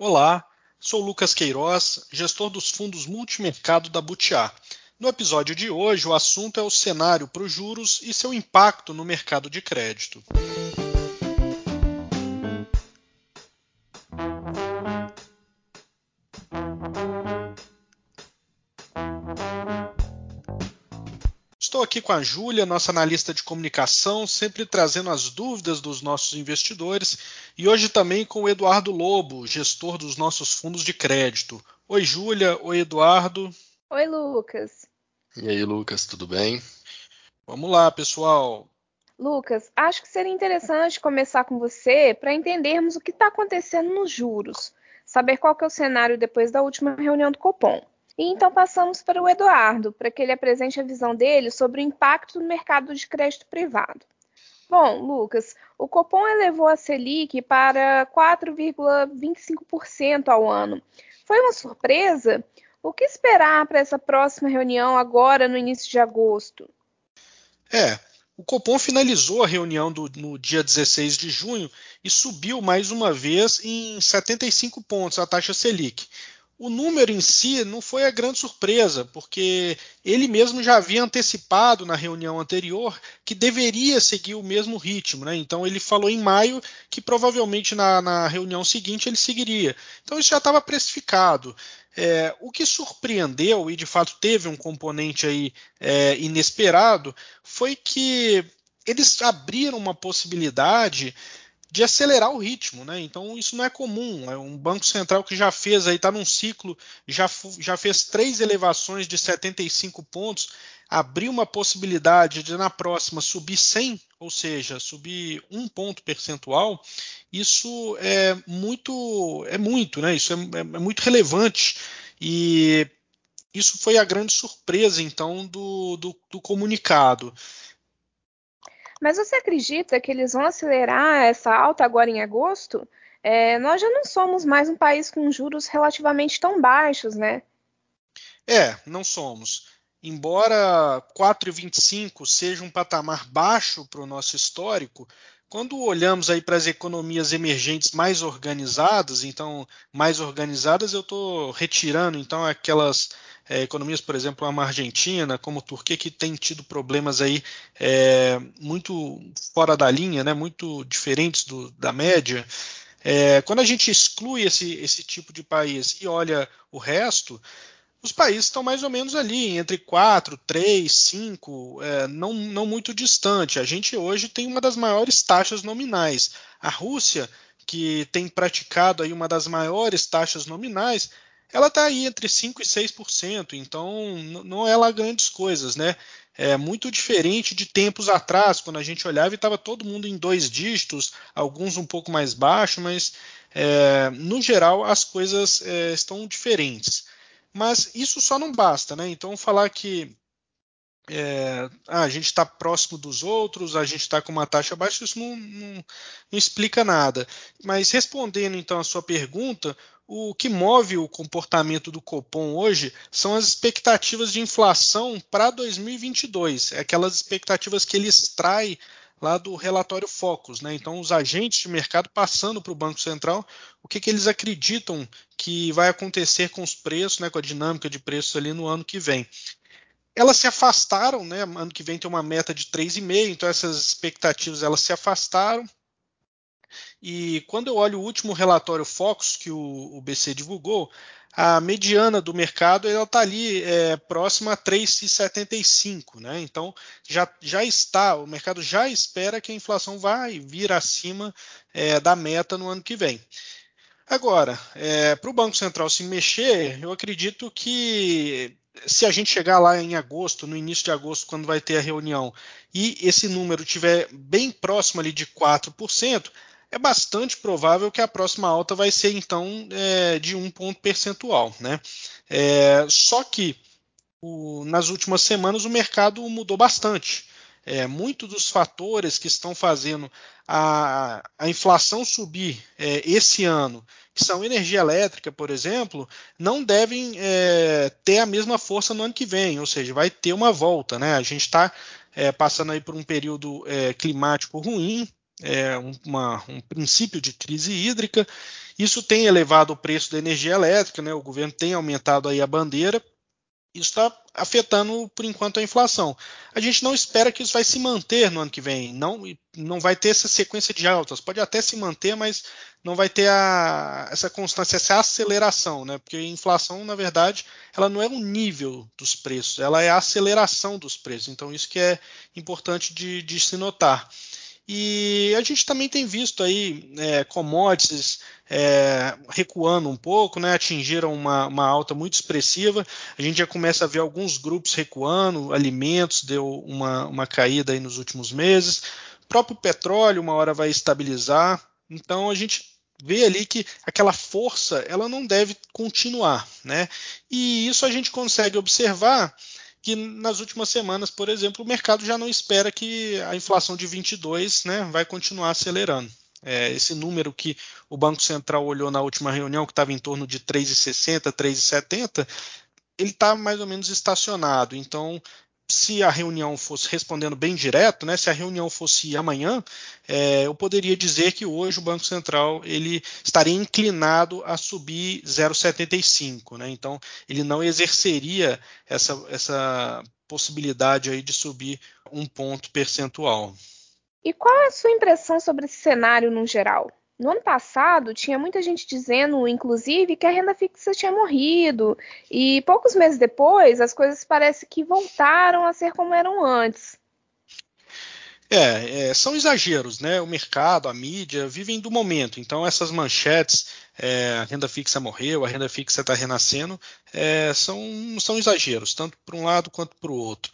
Olá, sou Lucas Queiroz, gestor dos fundos multimercado da Butiá. No episódio de hoje, o assunto é o cenário para os juros e seu impacto no mercado de crédito. Estou aqui com a Júlia, nossa analista de comunicação, sempre trazendo as dúvidas dos nossos investidores, e hoje também com o Eduardo Lobo, gestor dos nossos fundos de crédito. Oi, Júlia. Oi, Eduardo. Oi, Lucas. E aí, Lucas, tudo bem? Vamos lá, pessoal. Lucas, acho que seria interessante começar com você para entendermos o que está acontecendo nos juros, saber qual é o cenário depois da última reunião do Copom. E então passamos para o Eduardo, para que ele apresente a visão dele sobre o impacto no mercado de crédito privado. Bom, Lucas, o Copom elevou a Selic para 4,25% ao ano. Foi uma surpresa? O que esperar para essa próxima reunião agora no início de agosto? É, o Copom finalizou a reunião do, no dia 16 de junho e subiu mais uma vez em 75 pontos a taxa Selic o número em si não foi a grande surpresa, porque ele mesmo já havia antecipado na reunião anterior que deveria seguir o mesmo ritmo. Né? Então ele falou em maio que provavelmente na, na reunião seguinte ele seguiria. Então isso já estava precificado. É, o que surpreendeu e de fato teve um componente aí é, inesperado foi que eles abriram uma possibilidade de acelerar o ritmo, né? Então isso não é comum. É um banco central que já fez aí está num ciclo, já, já fez três elevações de 75 pontos, abriu uma possibilidade de na próxima subir 100, ou seja, subir um ponto percentual. Isso é muito, é muito, né? Isso é, é, é muito relevante e isso foi a grande surpresa então do, do, do comunicado. Mas você acredita que eles vão acelerar essa alta agora em agosto? É, nós já não somos mais um país com juros relativamente tão baixos, né? É, não somos. Embora 4,25 seja um patamar baixo para o nosso histórico, quando olhamos aí para as economias emergentes mais organizadas, então mais organizadas eu estou retirando então aquelas é, economias, por exemplo, como a Argentina, como a Turquia, que tem tido problemas aí é, muito fora da linha, né, muito diferentes do, da média. É, quando a gente exclui esse, esse tipo de país e olha o resto, os países estão mais ou menos ali, entre 4, 3, 5, é, não, não muito distante. A gente hoje tem uma das maiores taxas nominais. A Rússia, que tem praticado aí uma das maiores taxas nominais, ela está aí entre 5% e 6%, então não é lá grandes coisas, né? É muito diferente de tempos atrás, quando a gente olhava e estava todo mundo em dois dígitos, alguns um pouco mais baixo, mas é, no geral as coisas é, estão diferentes. Mas isso só não basta, né? Então falar que é, ah, a gente está próximo dos outros, a gente está com uma taxa baixa, isso não, não, não, explica nada. Mas respondendo então a sua pergunta, o que move o comportamento do Copom hoje são as expectativas de inflação para 2022, é aquelas expectativas que ele extrai lá do relatório Focus. Né? Então, os agentes de mercado passando para o Banco Central o que, que, eles acreditam que vai acontecer com os preços, né, com a dinâmica de preços ali no ano que vem. Elas se afastaram, né? ano que vem tem uma meta de 3,5, então essas expectativas elas se afastaram. E quando eu olho o último relatório Focus que o, o BC divulgou, a mediana do mercado está ali é, próxima a 3,75, né? Então já, já está, o mercado já espera que a inflação vai vir acima é, da meta no ano que vem. Agora, é, para o Banco Central se mexer, eu acredito que se a gente chegar lá em agosto, no início de agosto, quando vai ter a reunião, e esse número estiver bem próximo ali de 4%, é bastante provável que a próxima alta vai ser então é, de um ponto percentual. Né? É, só que o, nas últimas semanas o mercado mudou bastante. É, Muitos dos fatores que estão fazendo a, a inflação subir é, esse ano, que são energia elétrica, por exemplo, não devem é, ter a mesma força no ano que vem, ou seja, vai ter uma volta. Né? A gente está é, passando aí por um período é, climático ruim, é, uma, um princípio de crise hídrica Isso tem elevado o preço da energia elétrica, né? o governo tem aumentado aí a bandeira, isso está afetando, por enquanto, a inflação. A gente não espera que isso vai se manter no ano que vem. Não, não vai ter essa sequência de altas. Pode até se manter, mas não vai ter a, essa constância, essa aceleração, né? Porque a inflação, na verdade, ela não é o nível dos preços, ela é a aceleração dos preços. Então, isso que é importante de, de se notar. E a gente também tem visto aí é, commodities é, recuando um pouco, né, atingiram uma, uma, alta muito expressiva. A gente já começa a ver alguns grupos recuando, alimentos deu uma, uma caída aí nos últimos meses. O próprio petróleo uma hora vai estabilizar. Então a gente vê ali que aquela força ela não deve continuar, né? E isso a gente consegue observar que nas últimas semanas, por exemplo, o mercado já não espera que a inflação de 22 né, vai continuar acelerando. É, esse número que o Banco Central olhou na última reunião, que estava em torno de 3,60, 3,70, ele está mais ou menos estacionado. Então, se a reunião fosse respondendo bem direto, né, se a reunião fosse amanhã, é, eu poderia dizer que hoje o Banco Central ele estaria inclinado a subir 0,75, né, então ele não exerceria essa, essa possibilidade aí de subir um ponto percentual. E qual é a sua impressão sobre esse cenário no geral? No ano passado, tinha muita gente dizendo, inclusive, que a renda fixa tinha morrido, e poucos meses depois, as coisas parece que voltaram a ser como eram antes. É, é, são exageros, né? O mercado, a mídia vivem do momento. Então, essas manchetes, é, a renda fixa morreu, a renda fixa está renascendo, é, são, são exageros, tanto para um lado quanto para o outro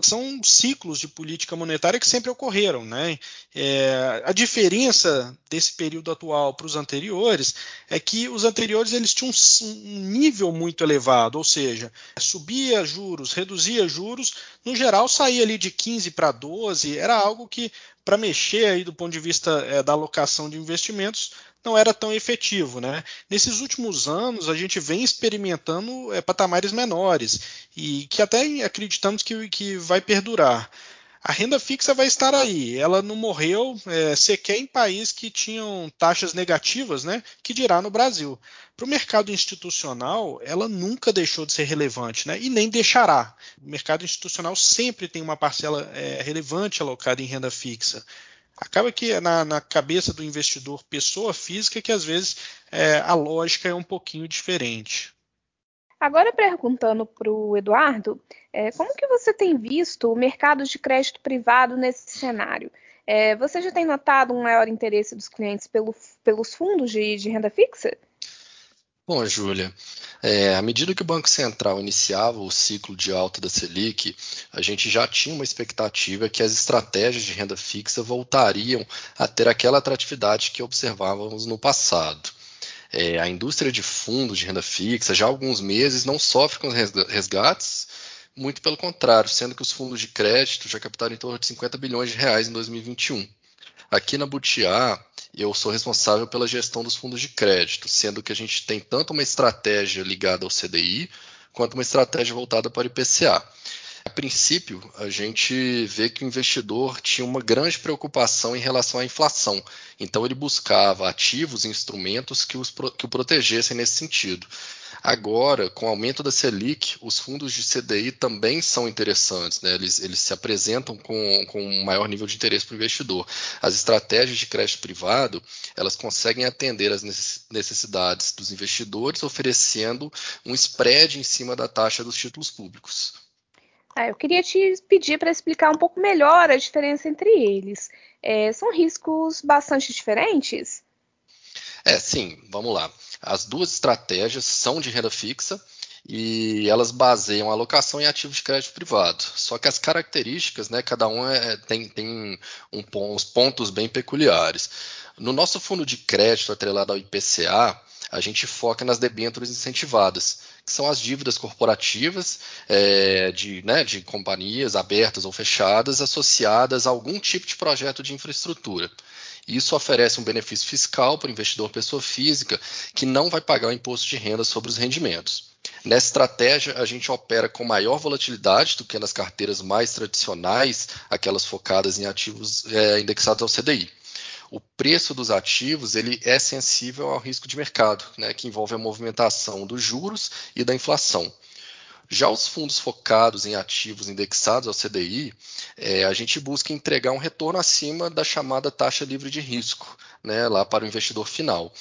são ciclos de política monetária que sempre ocorreram. Né? É, a diferença desse período atual para os anteriores é que os anteriores eles tinham um nível muito elevado, ou seja, subia juros, reduzia juros, no geral saía ali de 15 para 12, era algo que para mexer aí do ponto de vista é, da alocação de investimentos não era tão efetivo. Né? Nesses últimos anos, a gente vem experimentando é, patamares menores e que até acreditamos que, que vai perdurar. A renda fixa vai estar aí. Ela não morreu é, sequer em países que tinham taxas negativas, né? Que dirá no Brasil. Para o mercado institucional, ela nunca deixou de ser relevante, né? E nem deixará. O mercado institucional sempre tem uma parcela é, relevante alocada em renda fixa acaba que é na, na, cabeça do investidor pessoa física que às vezes é, a lógica é um pouquinho diferente. Agora perguntando para o Eduardo, é, como que você tem visto o mercado de crédito privado nesse cenário? É, você já tem notado um maior interesse dos clientes pelo, pelos fundos de, de renda fixa? Bom, Júlia, é, à medida que o Banco Central iniciava o ciclo de alta da Selic, a gente já tinha uma expectativa que as estratégias de renda fixa voltariam a ter aquela atratividade que observávamos no passado. É, a indústria de fundos de renda fixa já há alguns meses não sofre com resgates, muito pelo contrário, sendo que os fundos de crédito já captaram em torno de 50 bilhões de reais em 2021. Aqui na Butiá, eu sou responsável pela gestão dos fundos de crédito, sendo que a gente tem tanto uma estratégia ligada ao CDI quanto uma estratégia voltada para o IPCA. A princípio, a gente vê que o investidor tinha uma grande preocupação em relação à inflação, então ele buscava ativos instrumentos que, os, que o protegessem nesse sentido. Agora, com o aumento da Selic, os fundos de CDI também são interessantes, né? eles, eles se apresentam com, com um maior nível de interesse para o investidor. As estratégias de crédito privado, elas conseguem atender às necessidades dos investidores, oferecendo um spread em cima da taxa dos títulos públicos. Ah, eu queria te pedir para explicar um pouco melhor a diferença entre eles. É, são riscos bastante diferentes? É, sim, vamos lá. As duas estratégias são de renda fixa e elas baseiam a alocação em ativos de crédito privado. Só que as características, né, cada um é, tem, tem um, uns pontos bem peculiares. No nosso fundo de crédito atrelado ao IPCA, a gente foca nas debêntures incentivadas, que são as dívidas corporativas é, de, né, de companhias abertas ou fechadas associadas a algum tipo de projeto de infraestrutura. Isso oferece um benefício fiscal para o investidor pessoa física que não vai pagar o imposto de renda sobre os rendimentos. Nessa estratégia, a gente opera com maior volatilidade do que nas carteiras mais tradicionais, aquelas focadas em ativos é, indexados ao CDI. O preço dos ativos ele é sensível ao risco de mercado, né, que envolve a movimentação dos juros e da inflação. Já os fundos focados em ativos indexados ao CDI, é, a gente busca entregar um retorno acima da chamada taxa livre de risco, né, lá para o investidor final.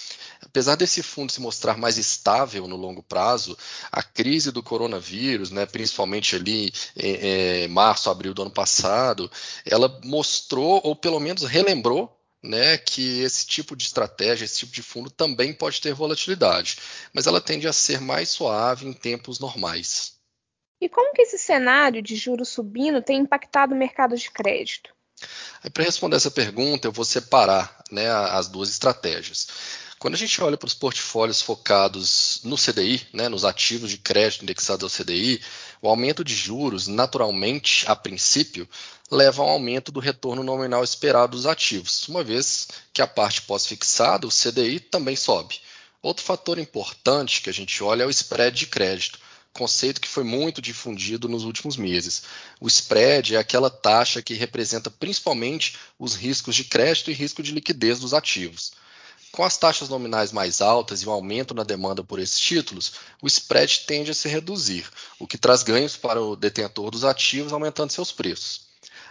Apesar desse fundo se mostrar mais estável no longo prazo, a crise do coronavírus, né, principalmente ali em, em março, abril do ano passado, ela mostrou, ou pelo menos relembrou, né, que esse tipo de estratégia, esse tipo de fundo também pode ter volatilidade, mas ela tende a ser mais suave em tempos normais. E como que esse cenário de juros subindo tem impactado o mercado de crédito? Para responder essa pergunta, eu vou separar né, as duas estratégias. Quando a gente olha para os portfólios focados no CDI, né, nos ativos de crédito indexados ao CDI, o aumento de juros, naturalmente, a princípio, leva a um aumento do retorno nominal esperado dos ativos, uma vez que a parte pós-fixada, o CDI, também sobe. Outro fator importante que a gente olha é o spread de crédito conceito que foi muito difundido nos últimos meses. O spread é aquela taxa que representa principalmente os riscos de crédito e risco de liquidez dos ativos. Com as taxas nominais mais altas e o um aumento na demanda por esses títulos, o spread tende a se reduzir, o que traz ganhos para o detentor dos ativos, aumentando seus preços.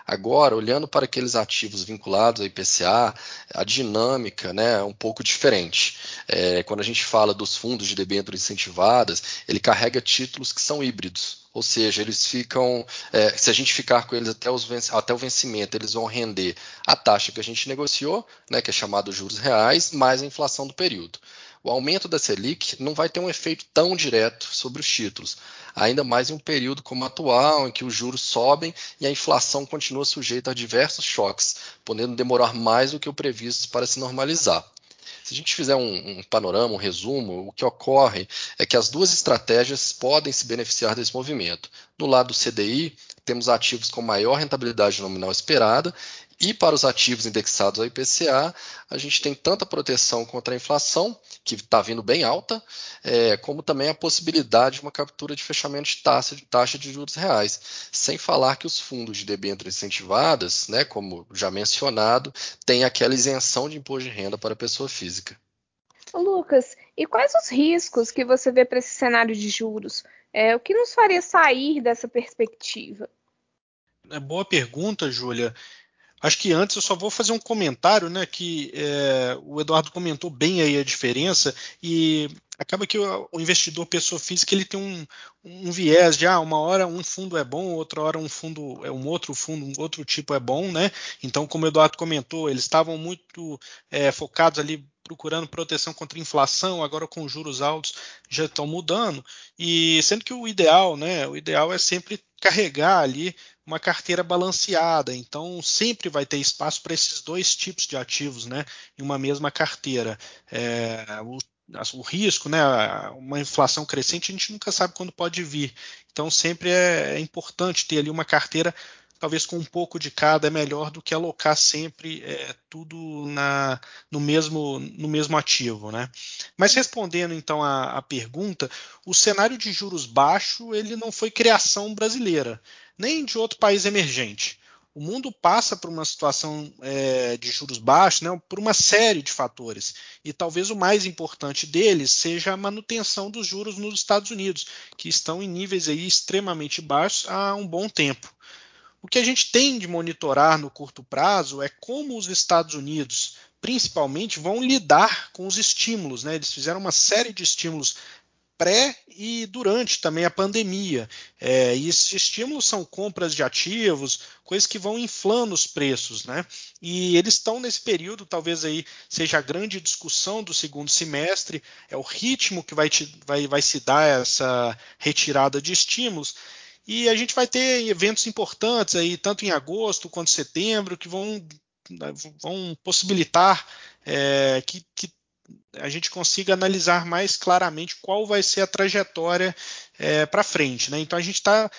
Agora, olhando para aqueles ativos vinculados ao IPCA, a dinâmica né, é um pouco diferente. É, quando a gente fala dos fundos de debêntures incentivadas, ele carrega títulos que são híbridos. Ou seja, eles ficam, é, se a gente ficar com eles até, os, até, o vencimento, eles vão render a taxa que a gente negociou, né, que é chamado juros reais, mais a inflação do período o aumento da Selic não vai ter um efeito tão direto sobre os títulos, ainda mais em um período como o atual, em que os juros sobem e a inflação continua sujeita a diversos choques, podendo demorar mais do que o previsto para se normalizar. Se a gente fizer um, um, panorama, um resumo, o que ocorre é que as duas estratégias podem se beneficiar desse movimento. No lado do CDI, temos ativos com maior rentabilidade nominal esperada e para os ativos indexados ao IPCA, a gente tem tanta proteção contra a inflação, que está vindo bem alta, é, como também a possibilidade de uma captura de fechamento de taxa, de taxa de juros reais. Sem falar que os fundos de debêntures incentivadas, né, como já mencionado, têm aquela isenção de imposto de renda para a pessoa física. Lucas, e quais os riscos que você vê para esse cenário de juros? É, o que nos faria sair dessa perspectiva? É boa pergunta, Júlia. Acho que antes eu só vou fazer um comentário, né? Que é, o Eduardo comentou bem aí a diferença e acaba que o, o investidor pessoa física ele tem um, um, viés de ah, uma hora um fundo é bom, outra hora um fundo é um outro fundo, um outro tipo é bom, né? Então, como o Eduardo comentou, eles estavam muito é, focados ali procurando proteção contra inflação, agora com juros altos já estão mudando. E sendo que o ideal, né? O ideal é sempre carregar ali uma carteira balanceada. Então, sempre vai ter espaço para esses dois tipos de ativos né, em uma mesma carteira. É, o, o, risco, né, uma inflação crescente, a gente nunca sabe quando pode vir. Então, sempre é, é importante ter ali uma carteira talvez com um pouco de cada é melhor do que alocar sempre é, tudo na, no, mesmo, no mesmo ativo. Né? Mas respondendo então à, à pergunta, o cenário de juros baixo ele não foi criação brasileira, nem de outro país emergente. O mundo passa por uma situação é, de juros baixos, né, por uma série de fatores. E talvez o mais importante deles seja a manutenção dos juros nos Estados Unidos, que estão em níveis aí extremamente baixos há um bom tempo. O que a gente tem de monitorar no curto prazo é como os Estados Unidos, principalmente, vão lidar com os estímulos. Né? Eles fizeram uma série de estímulos pré e durante também a pandemia. É, e esses estímulos são compras de ativos, coisas que vão inflando os preços, né? E eles estão nesse período, talvez aí seja a grande discussão do segundo semestre, é o ritmo que vai, te, vai, vai se dar essa retirada de estímulos. E a gente vai ter eventos importantes aí, tanto em agosto quanto em setembro, que vão, vão possibilitar é, que, que, a gente consiga analisar mais claramente qual vai ser a trajetória é, para frente. Né? Então a gente está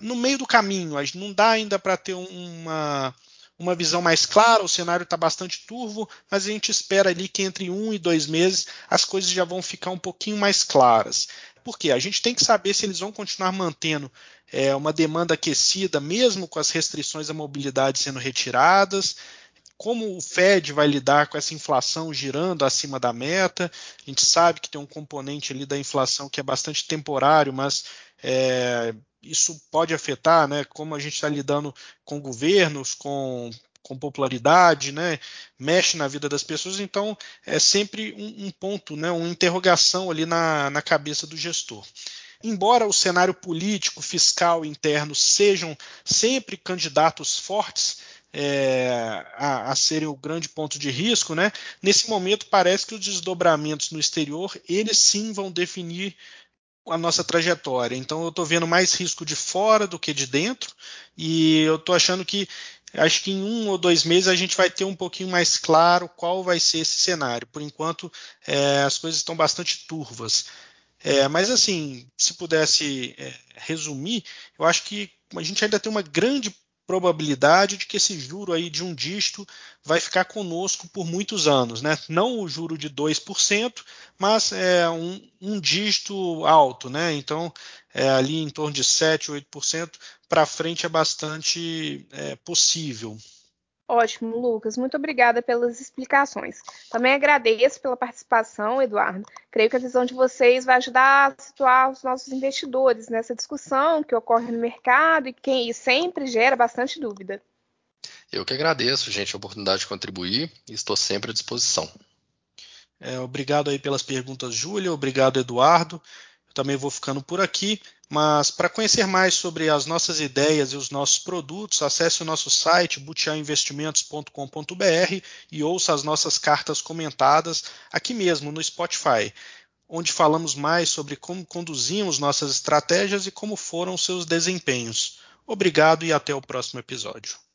no meio do caminho, não dá ainda para ter uma, uma visão mais clara, o cenário está bastante turvo, mas a gente espera ali que entre um e dois meses as coisas já vão ficar um pouquinho mais claras. Porque a gente tem que saber se eles vão continuar mantendo é, uma demanda aquecida, mesmo com as restrições à mobilidade sendo retiradas, como o Fed vai lidar com essa inflação girando acima da meta. A gente sabe que tem um componente ali da inflação que é bastante temporário, mas é, isso pode afetar, né? Como a gente está lidando com governos, com com popularidade, né, mexe na vida das pessoas, então é sempre um, um ponto, né, uma interrogação ali na, na cabeça do gestor. Embora o cenário político, fiscal interno sejam sempre candidatos fortes, é, a, a, serem o grande ponto de risco, né? Nesse momento parece que os desdobramentos no exterior eles sim vão definir a nossa trajetória. Então eu estou vendo mais risco de fora do que de dentro e eu estou achando que acho que em um ou dois meses a gente vai ter um pouquinho mais claro qual vai ser esse cenário. Por enquanto, é, as coisas estão bastante turvas. É, mas assim, se pudesse é, resumir, eu acho que a gente ainda tem uma grande probabilidade de que esse juro aí de um dígito vai ficar conosco por muitos anos, né? Não o juro de 2%, mas é um, um dígito alto, né? Então, é, ali em torno de 7, 8% para frente é bastante é, possível. Ótimo, Lucas. Muito obrigada pelas explicações. Também agradeço pela participação, Eduardo. Creio que a visão de vocês vai ajudar a situar os nossos investidores nessa discussão que ocorre no mercado e que sempre gera bastante dúvida. Eu que agradeço, gente, a oportunidade de contribuir e estou sempre à disposição. É, obrigado aí pelas perguntas, Júlia. Obrigado, Eduardo. Eu também vou ficando por aqui, mas para conhecer mais sobre as nossas ideias e os nossos produtos, acesse o nosso site butiainvestimentos.com.br e ouça as nossas cartas comentadas aqui mesmo no Spotify, onde falamos mais sobre como conduzimos nossas estratégias e como foram seus desempenhos. Obrigado e até o próximo episódio.